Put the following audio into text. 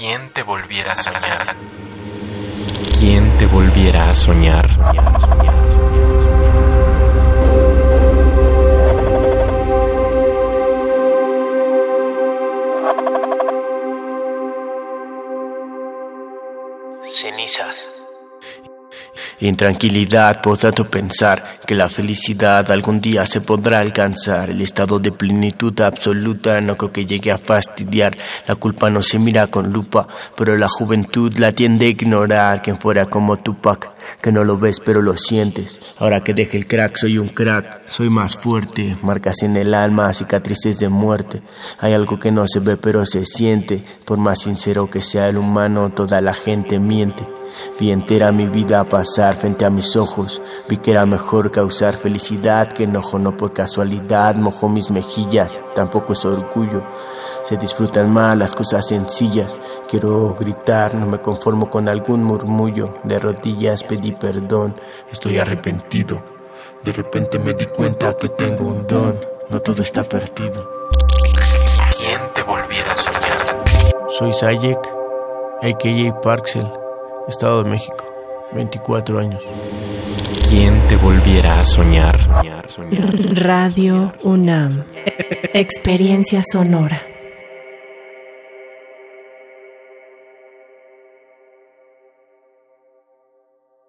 ¿Quién te volviera a soñar? ¿Quién te volviera a soñar? Cenizas. Intranquilidad por tanto pensar que la felicidad algún día se podrá alcanzar. El estado de plenitud absoluta no creo que llegue a fastidiar. La culpa no se mira con lupa, pero la juventud la tiende a ignorar. Quien fuera como Tupac, que no lo ves pero lo sientes. Ahora que deje el crack soy un crack, soy más fuerte. Marcas en el alma, cicatrices de muerte. Hay algo que no se ve pero se siente. Por más sincero que sea el humano, toda la gente miente. Vi entera mi vida pasar frente a mis ojos. Vi que era mejor causar felicidad que enojo, no por casualidad. Mojó mis mejillas, tampoco es orgullo. Se disfrutan más las cosas sencillas. Quiero gritar, no me conformo con algún murmullo. De rodillas pedí perdón, estoy arrepentido. De repente me di cuenta que tengo un don, no todo está perdido. ¿Quién te volviera a soñar? Soy Sayek, a.k.a. Parksel, Estado de México, 24 años. ¿Quién te volviera a soñar? Radio UNAM. Experiencia sonora.